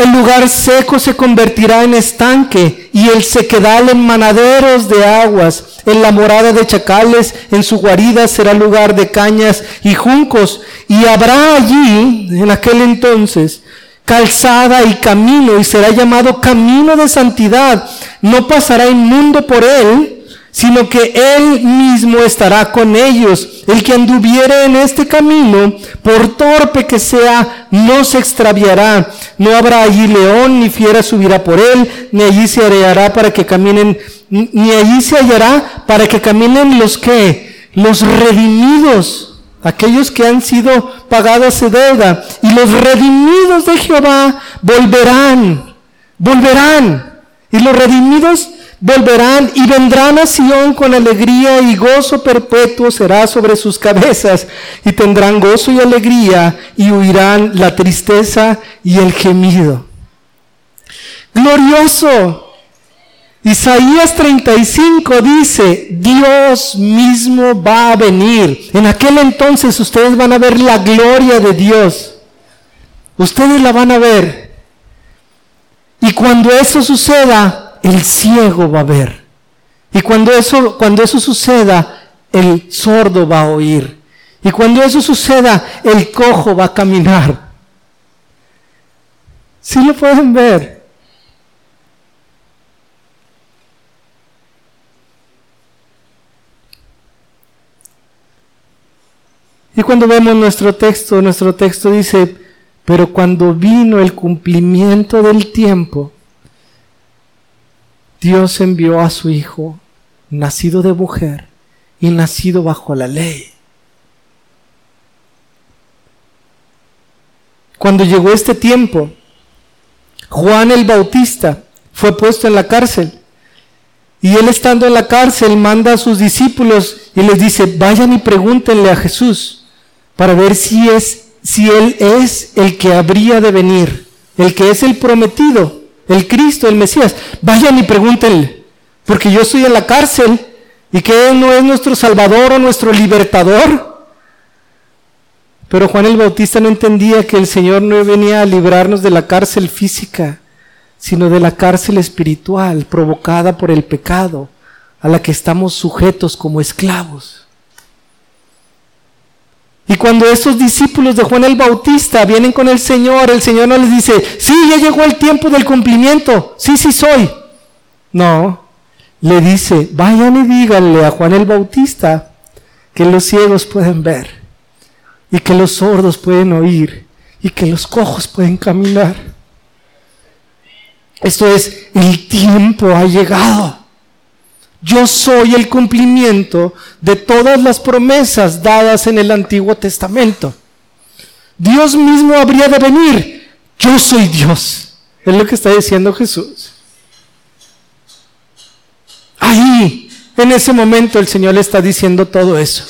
El lugar seco se convertirá en estanque y el sequedal en manaderos de aguas. En la morada de chacales, en su guarida será lugar de cañas y juncos. Y habrá allí, en aquel entonces, calzada y camino y será llamado camino de santidad. No pasará inmundo por él sino que Él mismo estará con ellos. El que anduviere en este camino, por torpe que sea, no se extraviará. No habrá allí león, ni fiera subirá por él, ni allí se hallará para que caminen, ni allí se hallará para que caminen los que, los redimidos, aquellos que han sido pagados de deuda. Y los redimidos de Jehová volverán, volverán. Y los redimidos volverán y vendrán a Sion con alegría y gozo perpetuo será sobre sus cabezas y tendrán gozo y alegría y huirán la tristeza y el gemido. Glorioso. Isaías 35 dice, Dios mismo va a venir. En aquel entonces ustedes van a ver la gloria de Dios. Ustedes la van a ver. Y cuando eso suceda, el ciego va a ver. Y cuando eso, cuando eso suceda, el sordo va a oír. Y cuando eso suceda, el cojo va a caminar. ¿Sí lo pueden ver? Y cuando vemos nuestro texto, nuestro texto dice, pero cuando vino el cumplimiento del tiempo, Dios envió a su Hijo, nacido de mujer y nacido bajo la ley. Cuando llegó este tiempo, Juan el Bautista fue puesto en la cárcel. Y él estando en la cárcel manda a sus discípulos y les dice, vayan y pregúntenle a Jesús para ver si es si él es el que habría de venir, el que es el prometido el Cristo, el Mesías. Vayan y pregúntenle, porque yo estoy en la cárcel y que Él no es nuestro Salvador o nuestro libertador. Pero Juan el Bautista no entendía que el Señor no venía a librarnos de la cárcel física, sino de la cárcel espiritual provocada por el pecado, a la que estamos sujetos como esclavos. Y cuando esos discípulos de Juan el Bautista vienen con el Señor, el Señor no les dice, sí, ya llegó el tiempo del cumplimiento, sí, sí soy. No, le dice, vayan y díganle a Juan el Bautista que los ciegos pueden ver y que los sordos pueden oír y que los cojos pueden caminar. Esto es, el tiempo ha llegado. Yo soy el cumplimiento de todas las promesas dadas en el Antiguo Testamento. Dios mismo habría de venir. Yo soy Dios. Es lo que está diciendo Jesús. Ahí, en ese momento, el Señor le está diciendo todo eso.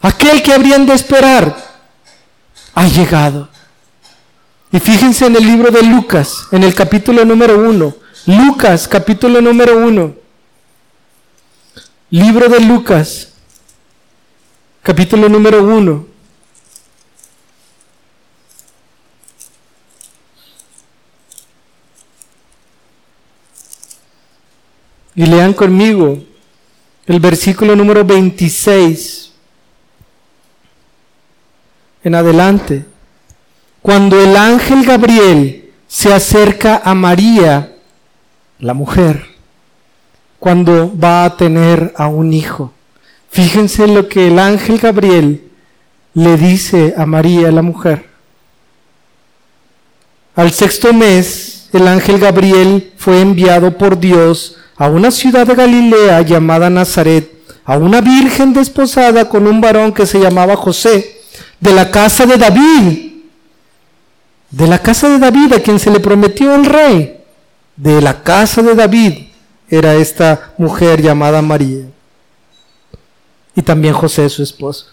Aquel que habrían de esperar ha llegado. Y fíjense en el libro de Lucas, en el capítulo número uno, Lucas, capítulo número uno. Libro de Lucas. capítulo número 1. Y lean conmigo el versículo número 26 en adelante. Cuando el ángel Gabriel se acerca a María, la mujer, cuando va a tener a un hijo. Fíjense lo que el ángel Gabriel le dice a María, la mujer. Al sexto mes, el ángel Gabriel fue enviado por Dios a una ciudad de Galilea llamada Nazaret, a una virgen desposada con un varón que se llamaba José, de la casa de David, de la casa de David a quien se le prometió el rey, de la casa de David era esta mujer llamada María, y también José su esposo.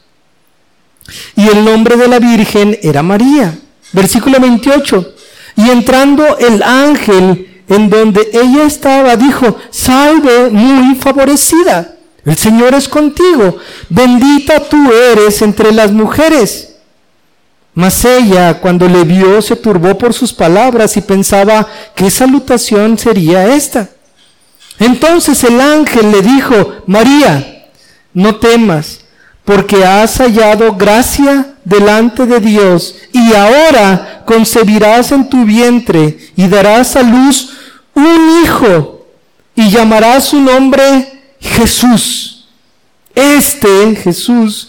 Y el nombre de la virgen era María. Versículo 28. Y entrando el ángel en donde ella estaba, dijo, salve muy favorecida, el Señor es contigo, bendita tú eres entre las mujeres. Mas ella, cuando le vio, se turbó por sus palabras y pensaba, ¿qué salutación sería esta? Entonces el ángel le dijo, María, no temas, porque has hallado gracia delante de Dios, y ahora concebirás en tu vientre y darás a luz un hijo y llamará su nombre Jesús. Este Jesús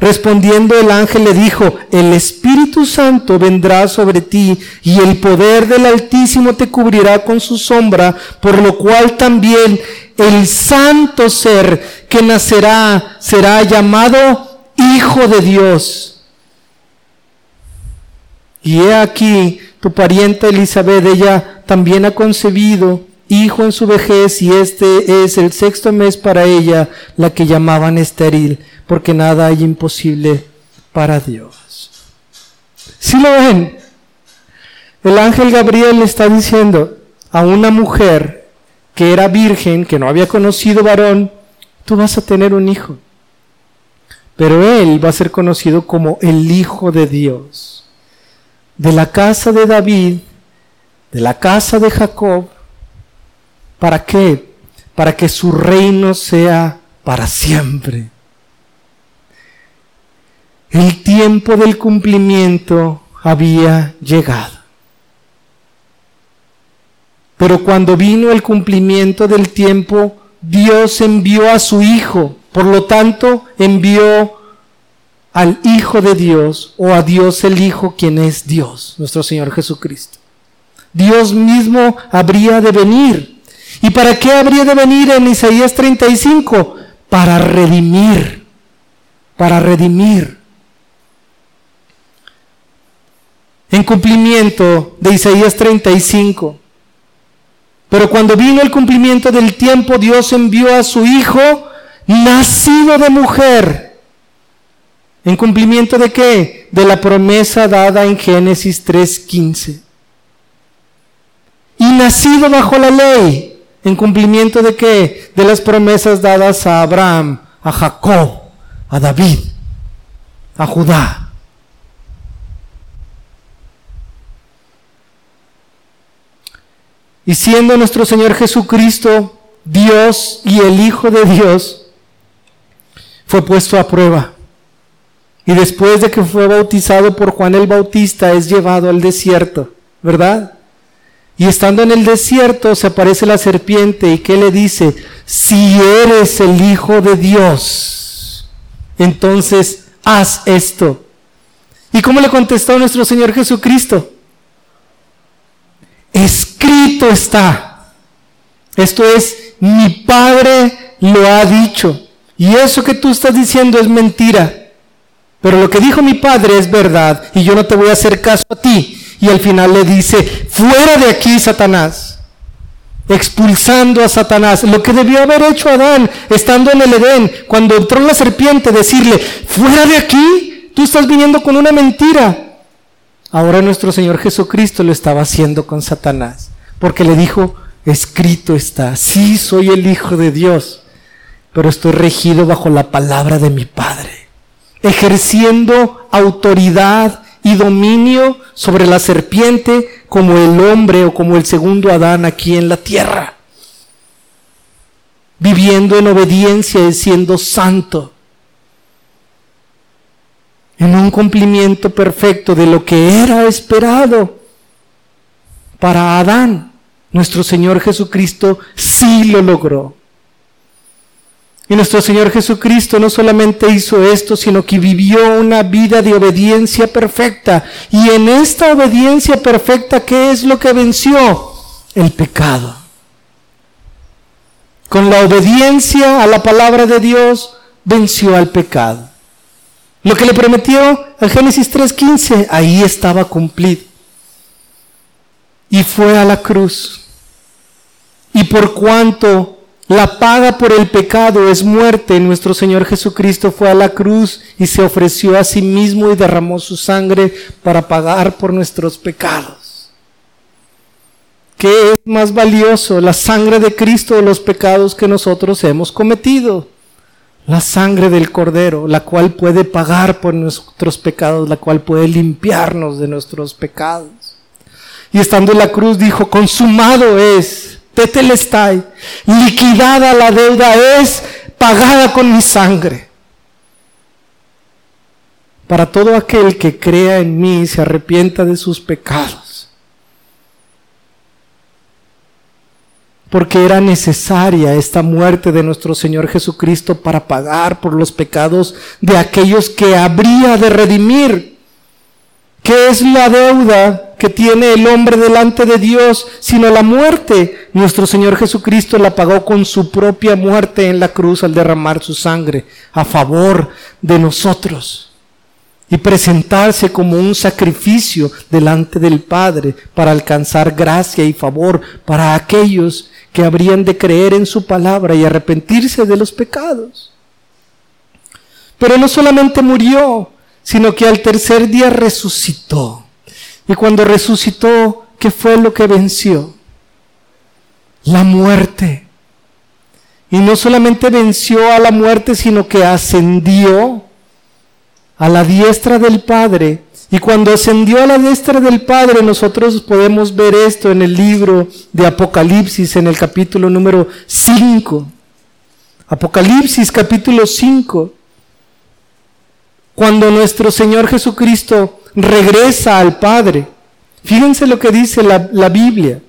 Respondiendo el ángel le dijo, el Espíritu Santo vendrá sobre ti y el poder del Altísimo te cubrirá con su sombra, por lo cual también el santo ser que nacerá será llamado Hijo de Dios. Y he aquí, tu parienta Elizabeth, ella también ha concebido hijo en su vejez y este es el sexto mes para ella, la que llamaban estéril, porque nada hay imposible para Dios. Si lo ven, el ángel Gabriel le está diciendo a una mujer que era virgen, que no había conocido varón, tú vas a tener un hijo. Pero él va a ser conocido como el Hijo de Dios. De la casa de David, de la casa de Jacob, ¿Para qué? Para que su reino sea para siempre. El tiempo del cumplimiento había llegado. Pero cuando vino el cumplimiento del tiempo, Dios envió a su Hijo. Por lo tanto, envió al Hijo de Dios o a Dios el Hijo, quien es Dios, nuestro Señor Jesucristo. Dios mismo habría de venir ¿Y para qué habría de venir en Isaías 35? Para redimir, para redimir. En cumplimiento de Isaías 35. Pero cuando vino el cumplimiento del tiempo, Dios envió a su Hijo, nacido de mujer. ¿En cumplimiento de qué? De la promesa dada en Génesis 3.15. Y nacido bajo la ley, ¿En cumplimiento de qué? De las promesas dadas a Abraham, a Jacob, a David, a Judá. Y siendo nuestro Señor Jesucristo Dios y el Hijo de Dios, fue puesto a prueba. Y después de que fue bautizado por Juan el Bautista, es llevado al desierto, ¿verdad? Y estando en el desierto se aparece la serpiente y que le dice, si eres el Hijo de Dios, entonces haz esto. ¿Y cómo le contestó nuestro Señor Jesucristo? Escrito está. Esto es, mi Padre lo ha dicho. Y eso que tú estás diciendo es mentira. Pero lo que dijo mi Padre es verdad y yo no te voy a hacer caso a ti Y al final le dice, fuera de aquí, Satanás expulsando a Satanás. Lo que debió haber hecho Adán estando en el Edén, cuando entró la serpiente, decirle, fuera de aquí, tú estás viniendo con una mentira. Ahora nuestro Señor Jesucristo lo estaba haciendo con Satanás, porque le dijo, escrito está, sí soy el Hijo de Dios, pero estoy regido bajo la palabra de mi Padre, ejerciendo autoridad y dominio sobre la serpiente como el hombre o como el segundo Adán aquí en la tierra, viviendo en obediencia y siendo santo, en un cumplimiento perfecto de lo que era esperado para Adán. Nuestro Señor Jesucristo sí lo logró. Y nuestro Señor Jesucristo no solamente hizo esto, sino que vivió una vida de obediencia perfecta. Y en esta obediencia perfecta, ¿qué es lo que venció? El pecado. Con la obediencia a la palabra de Dios, venció al pecado. Lo que le prometió al Génesis 3.15, ahí estaba cumplido. Y fue a la cruz. Y por cuanto la paga por el pecado es muerte. Nuestro Señor Jesucristo fue a la cruz y se ofreció a sí mismo y derramó su sangre para pagar por nuestros pecados. ¿Qué es más valioso, la sangre de Cristo o los pecados que nosotros hemos cometido? La sangre del Cordero, la cual puede pagar por nuestros pecados, la cual puede limpiarnos de nuestros pecados. Y estando en la cruz dijo, consumado es tetelestai, liquidada la deuda es pagada con mi sangre. Para todo aquel que crea en mí y se arrepienta de sus pecados. Porque era necesaria esta muerte de nuestro Señor Jesucristo para pagar por los pecados de aquellos que habría de redimir. ¿Qué es la deuda que tiene el hombre delante de Dios, sino la muerte. Nuestro Señor Jesucristo la pagó con su propia muerte en la cruz al derramar su sangre a favor de nosotros y presentarse como un sacrificio delante del Padre para alcanzar gracia y favor para aquellos que habrían de creer en su palabra y arrepentirse de los pecados. Pero no solamente murió, sino que al tercer día resucitó. Y cuando resucitó, ¿qué fue lo que venció? La muerte. Y no solamente venció a la muerte, sino que ascendió a la diestra del Padre. Y cuando ascendió a la diestra del Padre, nosotros podemos ver esto en el libro de Apocalipsis, en el capítulo número 5. Apocalipsis capítulo 5. Cuando nuestro Señor Jesucristo regresa al Padre. Fíjense lo que dice la, Biblia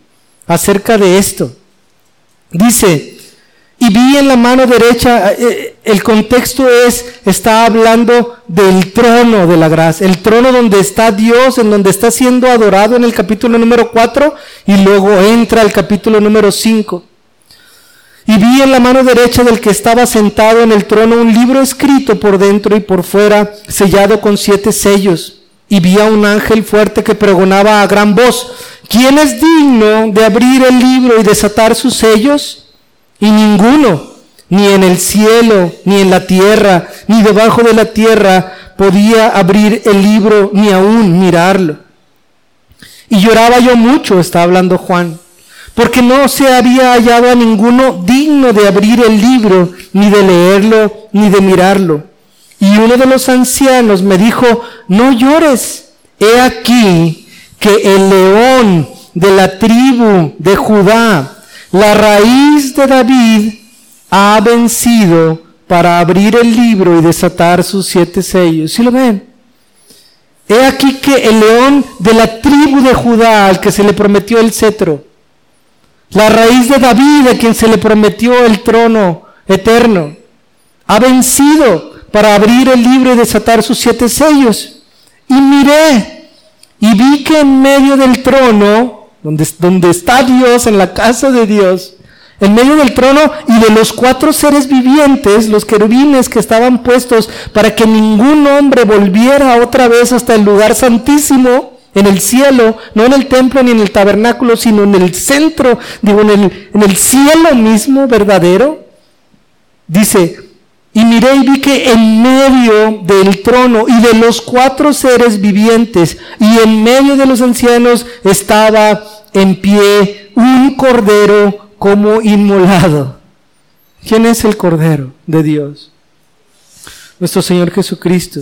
acerca de esto. Dice, y vi en la mano derecha, eh, el contexto es, está hablando del trono de la gracia, el trono donde está Dios, en donde está siendo adorado en el capítulo número 4 y luego entra al capítulo número 5. Y vi en la mano derecha del que estaba sentado en el trono un libro escrito por dentro y por fuera, sellado con siete sellos y vi a un ángel fuerte que pregonaba a gran voz, ¿quién es digno de abrir el libro y desatar sus sellos? Y ninguno, ni en el cielo, ni en la tierra, ni debajo de la tierra, podía abrir el libro ni aún mirarlo. Y lloraba yo mucho, está hablando Juan, porque no se había hallado a ninguno digno de abrir el libro, ni de leerlo, ni de mirarlo. Y uno de los ancianos me dijo, no llores, he aquí que el león de la tribu de Judá, la raíz de David, ha vencido para abrir el libro y desatar sus siete sellos. ¿Sí lo ven? He aquí que el león de la tribu de Judá, al que se le prometió el cetro, la raíz de David, a quien se le prometió el trono eterno, ha vencido para abrir el libro y desatar sus siete sellos. Y miré y vi que en medio del trono, donde, donde está Dios, en la casa de Dios, en medio del trono y de los cuatro seres vivientes, los querubines que estaban puestos para que ningún hombre volviera otra vez hasta el lugar santísimo, en el cielo, no en el templo ni en el tabernáculo, sino en el centro, digo, en el, en el cielo mismo verdadero. Dice, y miré y vi que en medio del trono y de los cuatro seres vivientes y en medio de los ancianos estaba en pie un cordero como inmolado. ¿Quién es el cordero de Dios? Nuestro Señor Jesucristo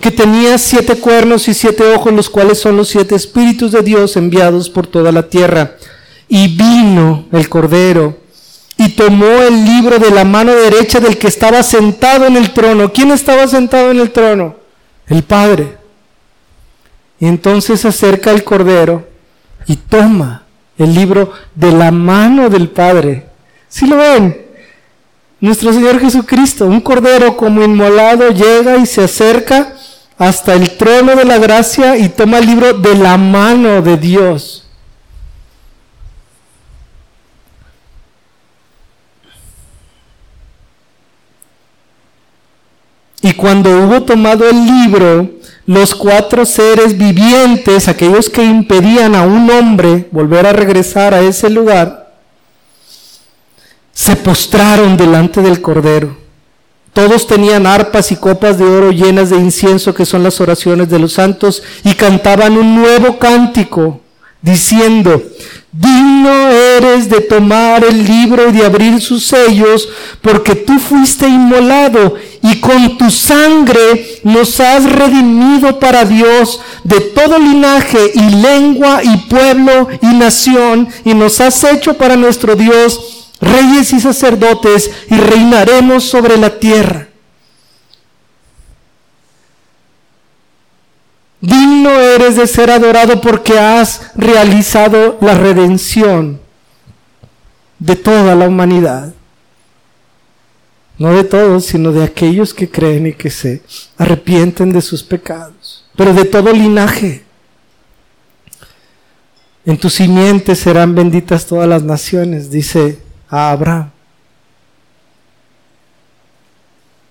que tenía siete cuernos y siete ojos, los cuales son los siete espíritus de Dios enviados por toda la tierra. Y vino el Cordero y tomó el libro de la mano derecha del que estaba sentado en el trono. ¿Quién estaba sentado en el trono? El Padre. Y entonces se acerca el Cordero y toma el libro de la mano del Padre. ¿Sí lo ven? Nuestro Señor Jesucristo, un Cordero como inmolado, llega y se acerca hasta el trono de la gracia y toma el libro de la mano de Dios. Y cuando hubo tomado el libro, los cuatro seres vivientes, aquellos que impedían a un hombre volver a regresar a ese lugar, se postraron delante del Cordero. Todos tenían arpas y copas de oro llenas de incienso, que son las oraciones de los santos, y cantaban un nuevo cántico, diciendo, digno eres de tomar el libro y de abrir sus sellos, porque tú fuiste inmolado y con tu sangre nos has redimido para Dios de todo linaje y lengua y pueblo y nación, y nos has hecho para nuestro Dios reyes y sacerdotes, y reinaremos sobre la tierra. Digno eres de ser adorado porque has realizado la redención de toda la humanidad. No de todos, sino de aquellos que creen y que se arrepienten de sus pecados, pero de todo linaje. En tu simiente serán benditas todas las naciones, dice a Abraham.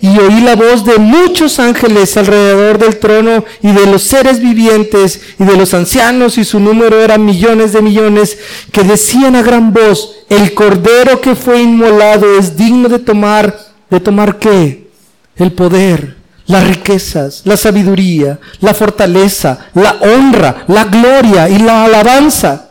y oí la voz de muchos ángeles alrededor del trono y de los seres vivientes y de los ancianos, y su número era millones de millones, que decían a gran voz, el cordero que fue inmolado es digno de tomar, de tomar qué? El poder, las riquezas, la sabiduría, la fortaleza, la honra, la gloria y la alabanza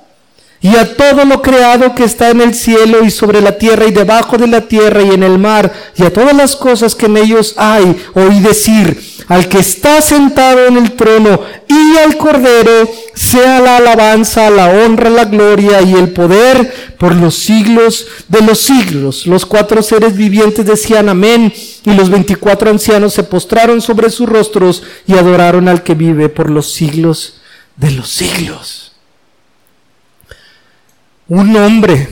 y a todo lo creado que está en el cielo y sobre la tierra y debajo de la tierra y en el mar, y a todas las cosas que en ellos hay, oí decir, al que está sentado en el trono y al Cordero, sea la alabanza, la honra, la gloria y el poder por los siglos de los siglos. Los cuatro seres vivientes decían amén, y los veinticuatro ancianos se postraron sobre sus rostros y adoraron al que vive por los siglos de los siglos un hombre,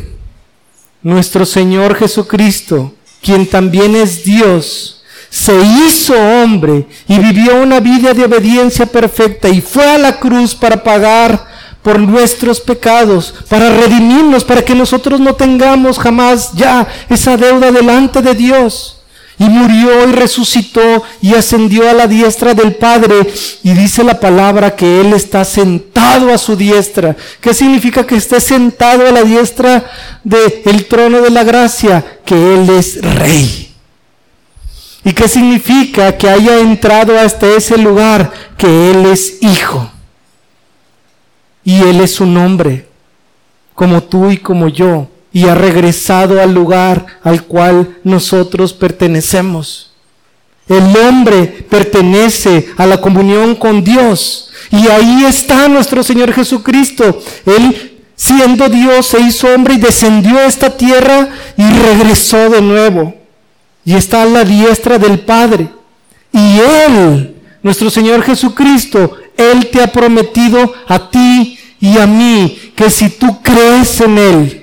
nuestro Señor Jesucristo, quien también es Dios, se hizo hombre y vivió una vida de obediencia perfecta y fue a la cruz para pagar por nuestros pecados, para redimirnos, para que nosotros no tengamos jamás ya esa deuda delante de Dios y murió y resucitó y ascendió a la diestra del Padre. Y dice la palabra que Él está sentado a su diestra. ¿Qué significa que esté sentado a la diestra del trono de la gracia? Que Él es rey. ¿Y qué significa que haya entrado hasta ese lugar? Que Él es hijo. Y Él es un hombre, como tú y como yo y ha regresado al lugar al cual nosotros pertenecemos. El hombre pertenece a la comunión con Dios y ahí está nuestro Señor Jesucristo. Él siendo Dios se hizo hombre y descendió a esta tierra y regresó de nuevo. Y está a la diestra del Padre. Y Él, nuestro Señor Jesucristo, Él te ha prometido a ti y a mí que si tú crees en Él,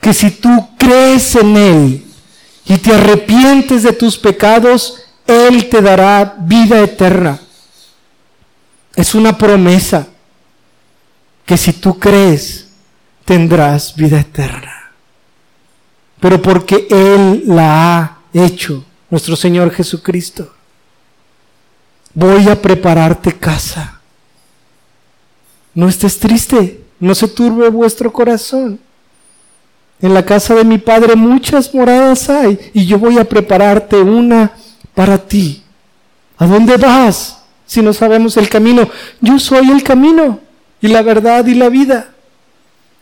que si tú crees en Él y te arrepientes de tus pecados, Él te dará vida eterna. Es una promesa que si tú crees, tendrás vida eterna. Pero porque Él la ha hecho, nuestro Señor Jesucristo. Voy a prepararte casa. No estés triste, no se turbe vuestro corazón. En la casa de mi Padre muchas moradas hay y yo voy a prepararte una para ti. ¿A dónde vas si no sabemos el camino? Yo soy el camino y la verdad y la vida.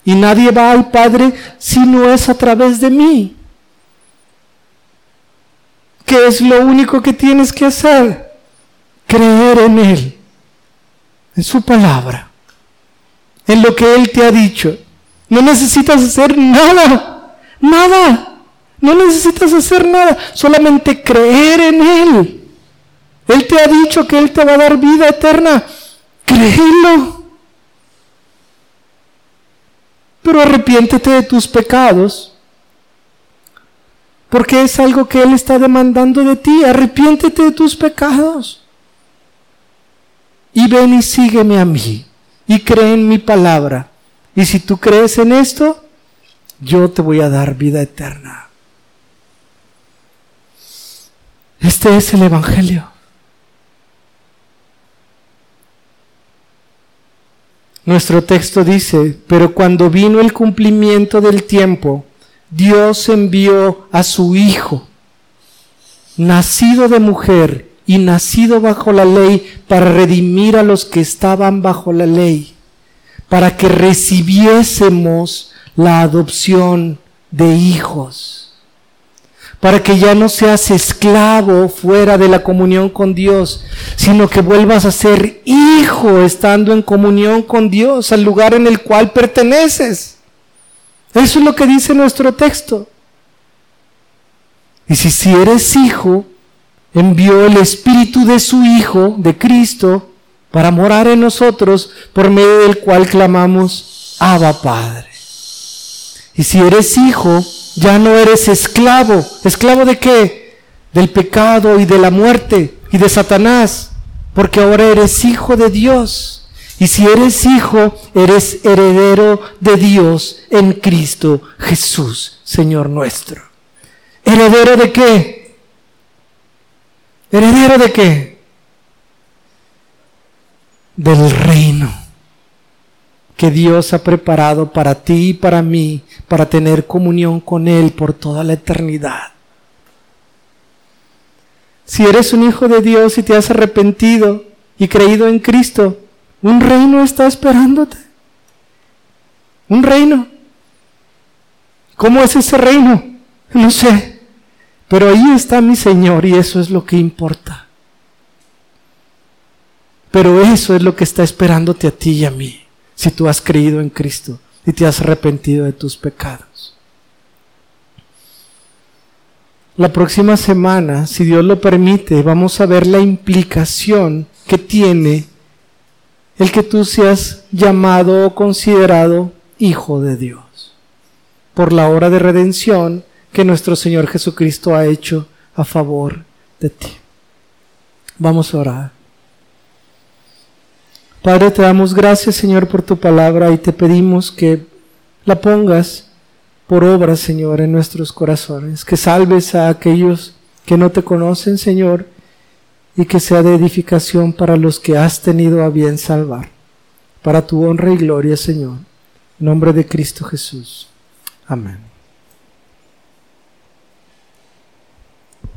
Y nadie va al Padre si no es a través de mí. ¿Qué es lo único que tienes que hacer? Creer en Él, en su palabra, en lo que Él te ha dicho. No necesitas hacer nada, nada. No necesitas hacer nada, solamente creer en Él. Él te ha dicho que Él te va a dar vida eterna. Créelo. Pero arrepiéntete de tus pecados. Porque es algo que Él está demandando de ti. Arrepiéntete de tus pecados. Y ven y sígueme a mí. Y cree en mi palabra. Y si tú crees en esto, yo te voy a dar vida eterna. Este es el Evangelio. Nuestro texto dice, pero cuando vino el cumplimiento del tiempo, Dios envió a su Hijo, nacido de mujer y nacido bajo la ley, para redimir a los que estaban bajo la ley para que recibiésemos la adopción de hijos, para que ya no seas esclavo fuera de la comunión con Dios, sino que vuelvas a ser hijo estando en comunión con Dios, al lugar en el cual perteneces. Eso es lo que dice nuestro texto. Y si, si eres hijo, envió el Espíritu de su Hijo, de Cristo, para morar en nosotros, por medio del cual clamamos, Abba Padre. Y si eres hijo, ya no eres esclavo. ¿Esclavo de qué? Del pecado y de la muerte y de Satanás, porque ahora eres hijo de Dios. Y si eres hijo, eres heredero de Dios en Cristo Jesús, Señor nuestro. ¿Heredero de qué? ¿Heredero de qué? Del reino que Dios ha preparado para ti y para mí, para tener comunión con Él por toda la eternidad. Si eres un hijo de Dios y te has arrepentido y creído en Cristo, un reino está esperándote. Un reino. ¿Cómo es ese reino? No sé. Pero ahí está mi Señor y eso es lo que importa. Pero eso es lo que está esperándote a ti y a mí, si tú has creído en Cristo y te has arrepentido de tus pecados. La próxima semana, si Dios lo permite, vamos a ver la implicación que tiene el que tú seas llamado o considerado hijo de Dios por la hora de redención que nuestro Señor Jesucristo ha hecho a favor de ti. Vamos a orar. Padre, te damos gracias, Señor, por tu palabra y te pedimos que la pongas por obra, Señor, en nuestros corazones, que salves a aquellos que no te conocen, Señor, y que sea de edificación para los que has tenido a bien salvar, para tu honra y gloria, Señor. En nombre de Cristo Jesús. Amén.